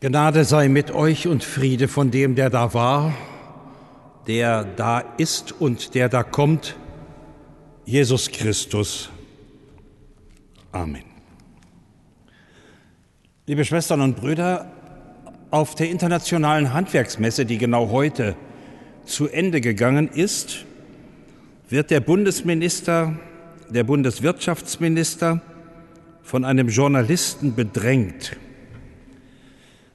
Gnade sei mit euch und Friede von dem, der da war, der da ist und der da kommt, Jesus Christus. Amen. Liebe Schwestern und Brüder, auf der internationalen Handwerksmesse, die genau heute zu Ende gegangen ist, wird der Bundesminister, der Bundeswirtschaftsminister von einem Journalisten bedrängt.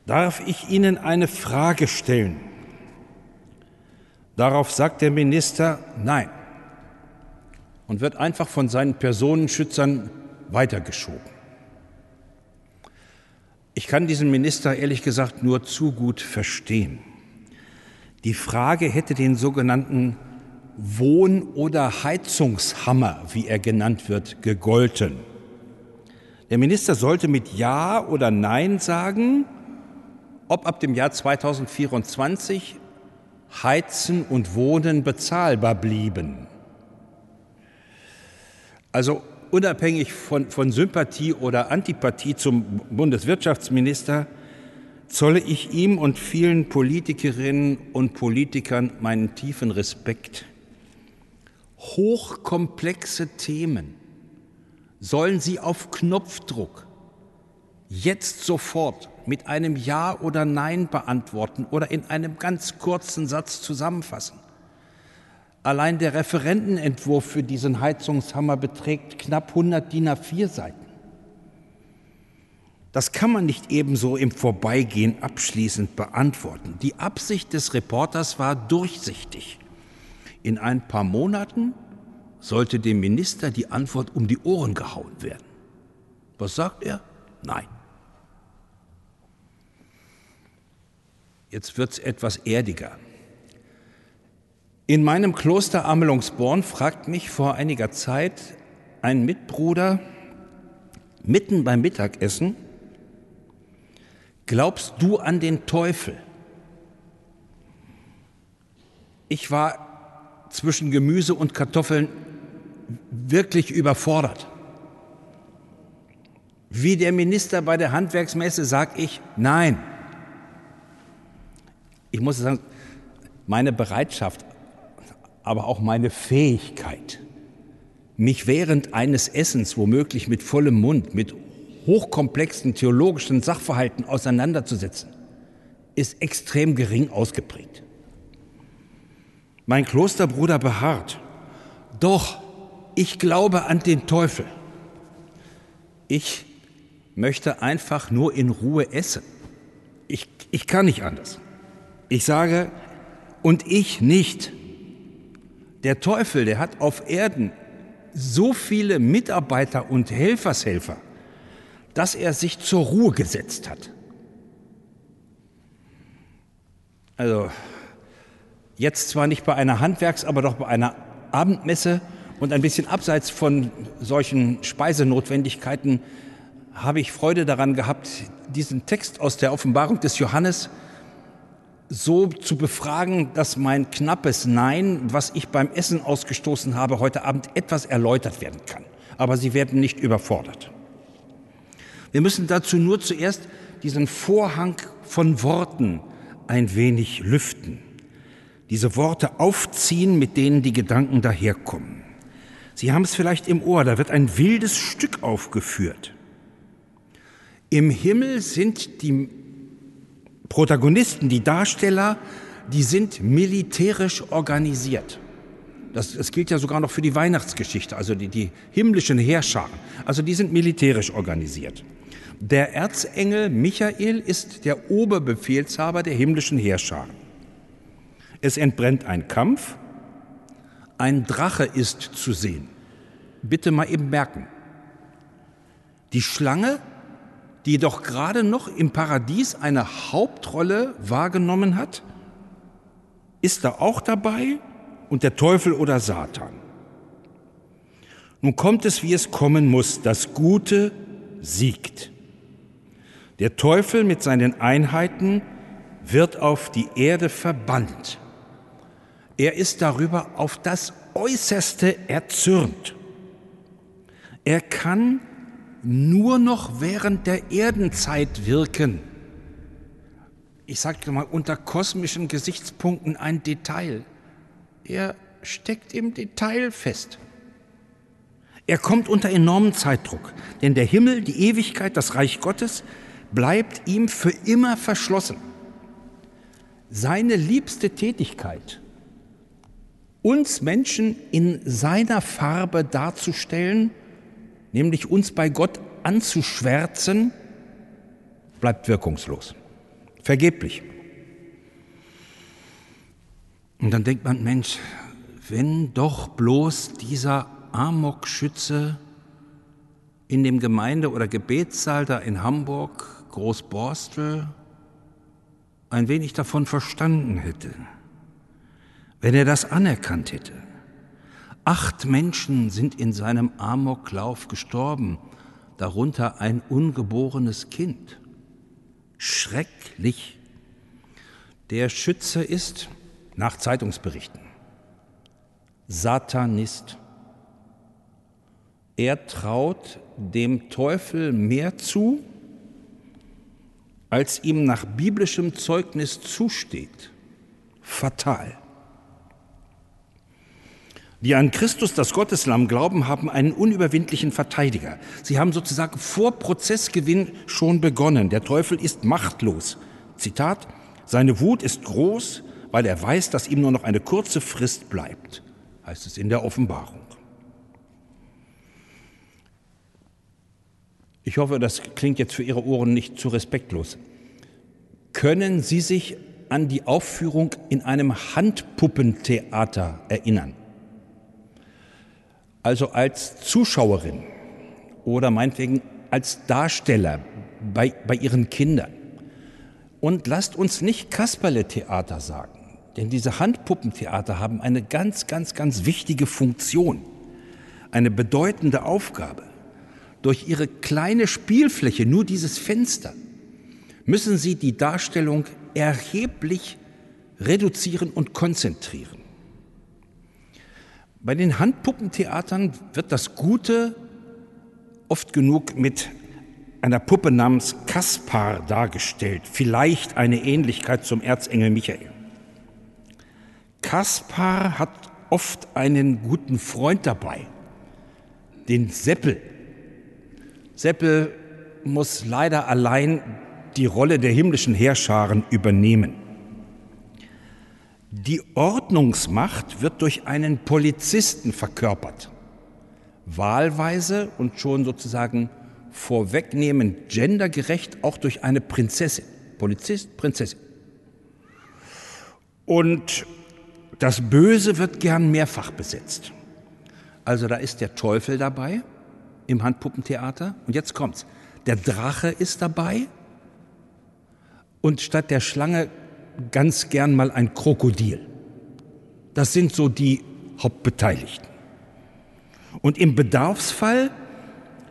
Darf ich Ihnen eine Frage stellen? Darauf sagt der Minister Nein und wird einfach von seinen Personenschützern weitergeschoben. Ich kann diesen Minister ehrlich gesagt nur zu gut verstehen. Die Frage hätte den sogenannten Wohn- oder Heizungshammer, wie er genannt wird, gegolten. Der Minister sollte mit Ja oder Nein sagen, ob ab dem Jahr 2024 Heizen und Wohnen bezahlbar blieben. Also unabhängig von, von Sympathie oder Antipathie zum Bundeswirtschaftsminister zolle ich ihm und vielen Politikerinnen und Politikern meinen tiefen Respekt. Hochkomplexe Themen sollen sie auf Knopfdruck jetzt sofort mit einem Ja oder Nein beantworten oder in einem ganz kurzen Satz zusammenfassen. Allein der Referentenentwurf für diesen Heizungshammer beträgt knapp 100 DIN A4 Seiten. Das kann man nicht ebenso im Vorbeigehen abschließend beantworten. Die Absicht des Reporters war durchsichtig. In ein paar Monaten sollte dem Minister die Antwort um die Ohren gehauen werden. Was sagt er? Nein. Jetzt wird es etwas erdiger. In meinem Kloster Amelungsborn fragt mich vor einiger Zeit ein Mitbruder mitten beim Mittagessen, glaubst du an den Teufel? Ich war zwischen Gemüse und Kartoffeln wirklich überfordert. Wie der Minister bei der Handwerksmesse sage ich nein ich muss sagen, meine Bereitschaft, aber auch meine Fähigkeit, mich während eines Essens womöglich mit vollem Mund, mit hochkomplexen theologischen Sachverhalten auseinanderzusetzen, ist extrem gering ausgeprägt. Mein Klosterbruder beharrt, doch, ich glaube an den Teufel. Ich möchte einfach nur in Ruhe essen. Ich, ich kann nicht anders. Ich sage, und ich nicht. Der Teufel, der hat auf Erden so viele Mitarbeiter und Helfershelfer, dass er sich zur Ruhe gesetzt hat. Also jetzt zwar nicht bei einer Handwerks-, aber doch bei einer Abendmesse und ein bisschen abseits von solchen Speisenotwendigkeiten habe ich Freude daran gehabt, diesen Text aus der Offenbarung des Johannes so zu befragen, dass mein knappes Nein, was ich beim Essen ausgestoßen habe, heute Abend etwas erläutert werden kann. Aber Sie werden nicht überfordert. Wir müssen dazu nur zuerst diesen Vorhang von Worten ein wenig lüften. Diese Worte aufziehen, mit denen die Gedanken daherkommen. Sie haben es vielleicht im Ohr, da wird ein wildes Stück aufgeführt. Im Himmel sind die Protagonisten, die Darsteller, die sind militärisch organisiert. Das, das gilt ja sogar noch für die Weihnachtsgeschichte, also die, die himmlischen Heerscharen. Also die sind militärisch organisiert. Der Erzengel Michael ist der Oberbefehlshaber der himmlischen Heerscharen. Es entbrennt ein Kampf, ein Drache ist zu sehen. Bitte mal eben merken. Die Schlange die doch gerade noch im Paradies eine Hauptrolle wahrgenommen hat, ist da auch dabei und der Teufel oder Satan. Nun kommt es, wie es kommen muss, das Gute siegt. Der Teufel mit seinen Einheiten wird auf die Erde verbannt. Er ist darüber auf das Äußerste erzürnt. Er kann nur noch während der Erdenzeit wirken. ich sage mal, unter kosmischen Gesichtspunkten ein Detail. Er steckt im Detail fest. Er kommt unter enormen Zeitdruck, denn der Himmel, die Ewigkeit, das Reich Gottes bleibt ihm für immer verschlossen. Seine liebste Tätigkeit, uns Menschen in seiner Farbe darzustellen, nämlich uns bei Gott anzuschwärzen, bleibt wirkungslos. Vergeblich. Und dann denkt man, Mensch, wenn doch bloß dieser Amokschütze in dem Gemeinde- oder Gebetssaal da in Hamburg, Großborstel, ein wenig davon verstanden hätte, wenn er das anerkannt hätte. Acht Menschen sind in seinem Amoklauf gestorben, darunter ein ungeborenes Kind. Schrecklich. Der Schütze ist, nach Zeitungsberichten, Satanist. Er traut dem Teufel mehr zu, als ihm nach biblischem Zeugnis zusteht. Fatal. Die an Christus, das Gotteslamm, glauben, haben einen unüberwindlichen Verteidiger. Sie haben sozusagen vor Prozessgewinn schon begonnen. Der Teufel ist machtlos. Zitat, seine Wut ist groß, weil er weiß, dass ihm nur noch eine kurze Frist bleibt, heißt es in der Offenbarung. Ich hoffe, das klingt jetzt für Ihre Ohren nicht zu respektlos. Können Sie sich an die Aufführung in einem Handpuppentheater erinnern? Also als Zuschauerin oder meinetwegen als Darsteller bei, bei Ihren Kindern. Und lasst uns nicht Kasperle-Theater sagen, denn diese Handpuppentheater haben eine ganz, ganz, ganz wichtige Funktion, eine bedeutende Aufgabe durch ihre kleine Spielfläche, nur dieses Fenster, müssen sie die Darstellung erheblich reduzieren und konzentrieren. Bei den Handpuppentheatern wird das Gute oft genug mit einer Puppe namens Kaspar dargestellt, vielleicht eine Ähnlichkeit zum Erzengel Michael. Kaspar hat oft einen guten Freund dabei, den Seppel, Seppel muss leider allein die Rolle der himmlischen Heerscharen übernehmen. Die Ordnungsmacht wird durch einen Polizisten verkörpert. Wahlweise und schon sozusagen vorwegnehmend gendergerecht auch durch eine Prinzessin. Polizist, Prinzessin. Und das Böse wird gern mehrfach besetzt. Also da ist der Teufel dabei, im Handpuppentheater. Und jetzt kommt's. Der Drache ist dabei und statt der Schlange ganz gern mal ein Krokodil. Das sind so die Hauptbeteiligten. Und im Bedarfsfall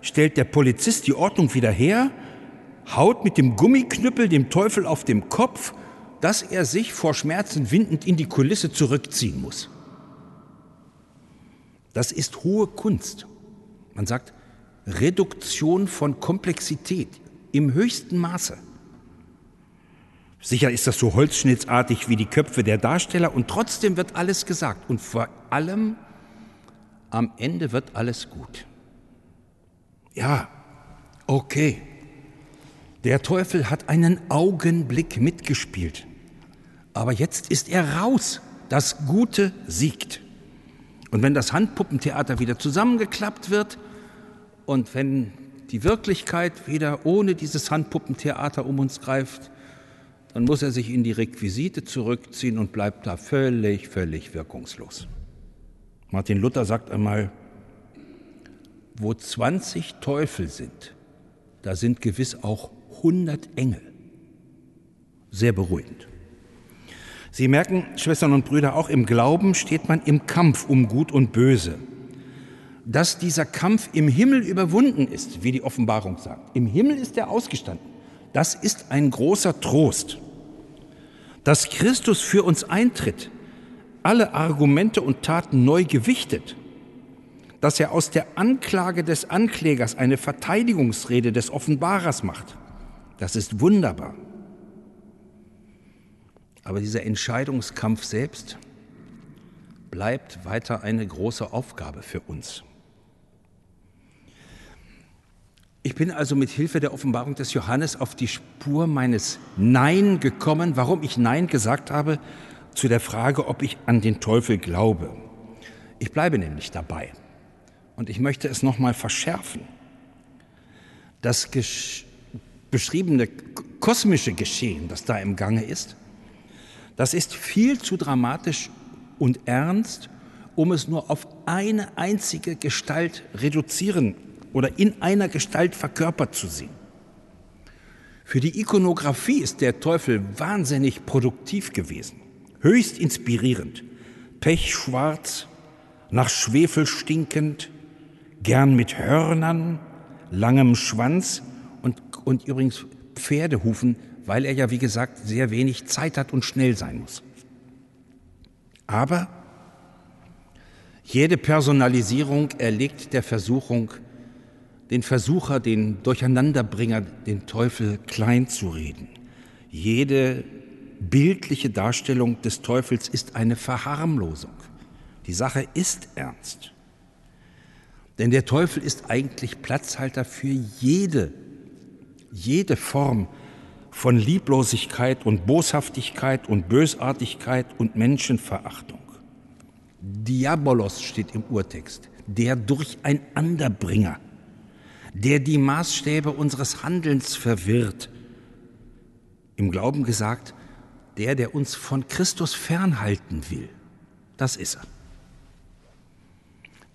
stellt der Polizist die Ordnung wieder her, haut mit dem Gummiknüppel dem Teufel auf dem Kopf, dass er sich vor Schmerzen windend in die Kulisse zurückziehen muss. Das ist hohe Kunst. Man sagt, Reduktion von Komplexität im höchsten Maße. Sicher ist das so holzschnittartig wie die Köpfe der Darsteller und trotzdem wird alles gesagt und vor allem am Ende wird alles gut. Ja, okay. Der Teufel hat einen Augenblick mitgespielt. Aber jetzt ist er raus. Das Gute siegt. Und wenn das Handpuppentheater wieder zusammengeklappt wird, und wenn die Wirklichkeit wieder ohne dieses Handpuppentheater um uns greift, dann muss er sich in die Requisite zurückziehen und bleibt da völlig, völlig wirkungslos. Martin Luther sagt einmal, wo 20 Teufel sind, da sind gewiss auch 100 Engel. Sehr beruhigend. Sie merken, Schwestern und Brüder, auch im Glauben steht man im Kampf um Gut und Böse dass dieser Kampf im Himmel überwunden ist, wie die Offenbarung sagt. Im Himmel ist er ausgestanden. Das ist ein großer Trost. Dass Christus für uns eintritt, alle Argumente und Taten neu gewichtet, dass er aus der Anklage des Anklägers eine Verteidigungsrede des Offenbarers macht, das ist wunderbar. Aber dieser Entscheidungskampf selbst bleibt weiter eine große Aufgabe für uns. Ich bin also mit Hilfe der Offenbarung des Johannes auf die Spur meines Nein gekommen, warum ich Nein gesagt habe zu der Frage, ob ich an den Teufel glaube. Ich bleibe nämlich dabei und ich möchte es nochmal verschärfen. Das beschriebene kosmische Geschehen, das da im Gange ist, das ist viel zu dramatisch und ernst, um es nur auf eine einzige Gestalt reduzieren oder in einer Gestalt verkörpert zu sehen. Für die Ikonografie ist der Teufel wahnsinnig produktiv gewesen, höchst inspirierend, pechschwarz, nach Schwefel stinkend, gern mit Hörnern, langem Schwanz und, und übrigens Pferdehufen, weil er ja, wie gesagt, sehr wenig Zeit hat und schnell sein muss. Aber jede Personalisierung erlegt der Versuchung, den Versucher, den Durcheinanderbringer, den Teufel klein zu reden. Jede bildliche Darstellung des Teufels ist eine Verharmlosung. Die Sache ist ernst. Denn der Teufel ist eigentlich Platzhalter für jede, jede Form von Lieblosigkeit und Boshaftigkeit und Bösartigkeit und Menschenverachtung. Diabolos steht im Urtext, der Durcheinanderbringer der die Maßstäbe unseres Handelns verwirrt. Im Glauben gesagt, der, der uns von Christus fernhalten will. Das ist er.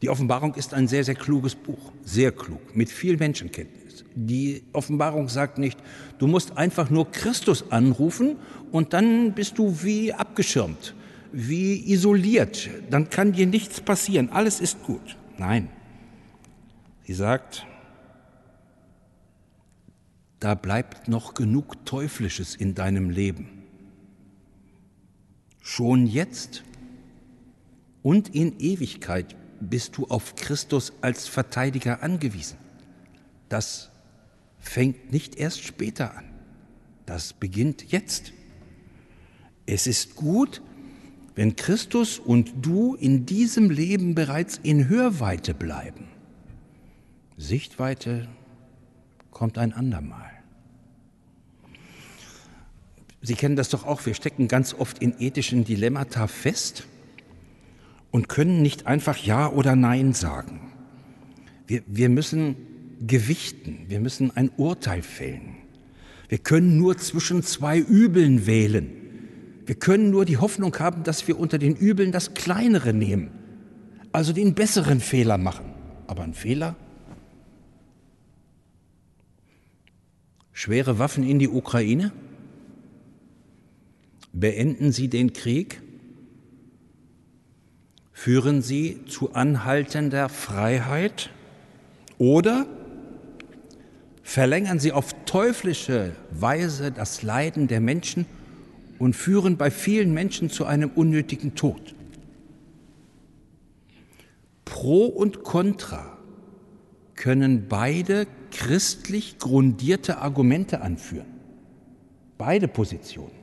Die Offenbarung ist ein sehr, sehr kluges Buch, sehr klug, mit viel Menschenkenntnis. Die Offenbarung sagt nicht, du musst einfach nur Christus anrufen und dann bist du wie abgeschirmt, wie isoliert, dann kann dir nichts passieren, alles ist gut. Nein, sie sagt, da bleibt noch genug Teuflisches in deinem Leben. Schon jetzt und in Ewigkeit bist du auf Christus als Verteidiger angewiesen. Das fängt nicht erst später an. Das beginnt jetzt. Es ist gut, wenn Christus und du in diesem Leben bereits in Hörweite bleiben. Sichtweite kommt ein andermal. Sie kennen das doch auch, wir stecken ganz oft in ethischen Dilemmata fest und können nicht einfach Ja oder Nein sagen. Wir, wir müssen gewichten, wir müssen ein Urteil fällen. Wir können nur zwischen zwei Übeln wählen. Wir können nur die Hoffnung haben, dass wir unter den Übeln das kleinere nehmen, also den besseren Fehler machen. Aber ein Fehler schwere Waffen in die Ukraine? Beenden Sie den Krieg? Führen Sie zu anhaltender Freiheit? Oder verlängern Sie auf teuflische Weise das Leiden der Menschen und führen bei vielen Menschen zu einem unnötigen Tod? Pro und Contra können beide christlich grundierte Argumente anführen. Beide Positionen.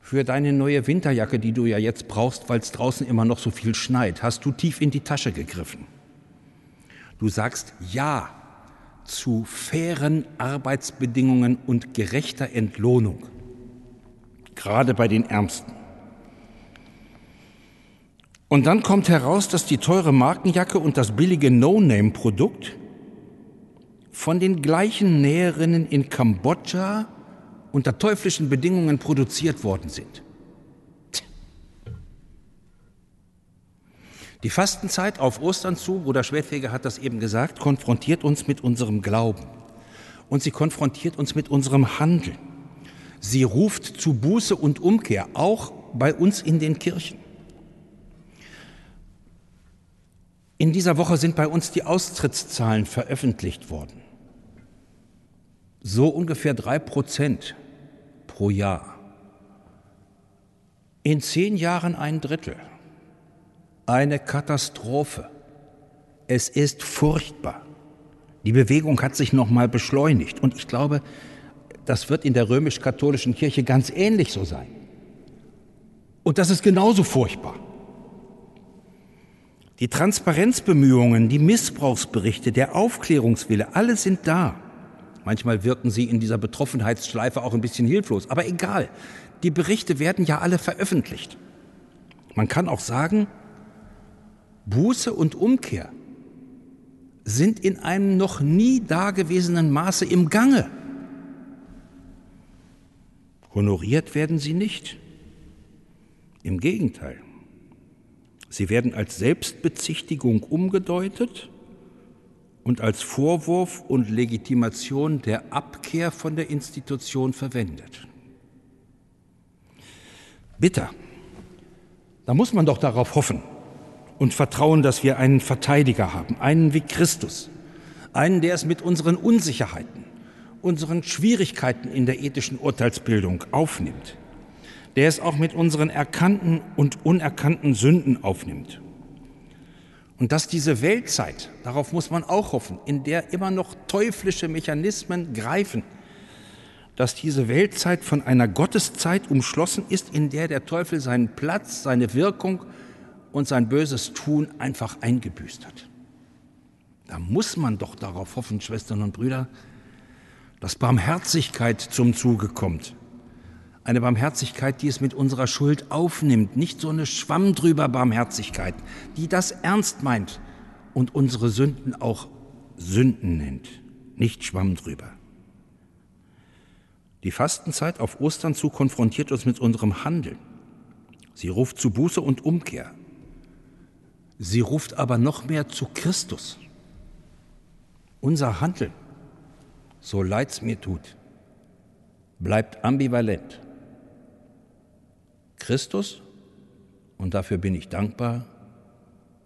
Für deine neue Winterjacke, die du ja jetzt brauchst, weil es draußen immer noch so viel schneit, hast du tief in die Tasche gegriffen. Du sagst Ja zu fairen Arbeitsbedingungen und gerechter Entlohnung, gerade bei den Ärmsten. Und dann kommt heraus, dass die teure Markenjacke und das billige No-Name-Produkt von den gleichen Näherinnen in Kambodscha unter teuflischen Bedingungen produziert worden sind. Die Fastenzeit auf Ostern zu, Bruder Schwertfeger hat das eben gesagt, konfrontiert uns mit unserem Glauben. Und sie konfrontiert uns mit unserem Handeln. Sie ruft zu Buße und Umkehr, auch bei uns in den Kirchen. In dieser Woche sind bei uns die Austrittszahlen veröffentlicht worden. So ungefähr drei Prozent pro Jahr. In zehn Jahren ein Drittel. Eine Katastrophe. Es ist furchtbar. Die Bewegung hat sich noch mal beschleunigt und ich glaube, das wird in der römisch-katholischen Kirche ganz ähnlich so sein. Und das ist genauso furchtbar. Die Transparenzbemühungen, die Missbrauchsberichte, der Aufklärungswille, alle sind da. Manchmal wirken sie in dieser Betroffenheitsschleife auch ein bisschen hilflos. Aber egal, die Berichte werden ja alle veröffentlicht. Man kann auch sagen, Buße und Umkehr sind in einem noch nie dagewesenen Maße im Gange. Honoriert werden sie nicht. Im Gegenteil. Sie werden als Selbstbezichtigung umgedeutet und als Vorwurf und Legitimation der Abkehr von der Institution verwendet. Bitter. Da muss man doch darauf hoffen und vertrauen, dass wir einen Verteidiger haben, einen wie Christus, einen, der es mit unseren Unsicherheiten, unseren Schwierigkeiten in der ethischen Urteilsbildung aufnimmt, der es auch mit unseren erkannten und unerkannten Sünden aufnimmt und dass diese Weltzeit, darauf muss man auch hoffen, in der immer noch teuflische Mechanismen greifen, dass diese Weltzeit von einer Gotteszeit umschlossen ist, in der der Teufel seinen Platz, seine Wirkung und sein böses Tun einfach eingebüßt hat. Da muss man doch darauf hoffen, Schwestern und Brüder, dass Barmherzigkeit zum Zuge kommt eine Barmherzigkeit, die es mit unserer Schuld aufnimmt, nicht so eine Schwamm drüber Barmherzigkeit, die das ernst meint und unsere Sünden auch Sünden nennt, nicht Schwamm drüber. Die Fastenzeit auf Ostern zu konfrontiert uns mit unserem Handeln. Sie ruft zu Buße und Umkehr. Sie ruft aber noch mehr zu Christus. Unser Handeln, so leid's mir tut, bleibt ambivalent. Christus, und dafür bin ich dankbar,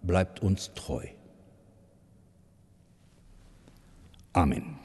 bleibt uns treu. Amen.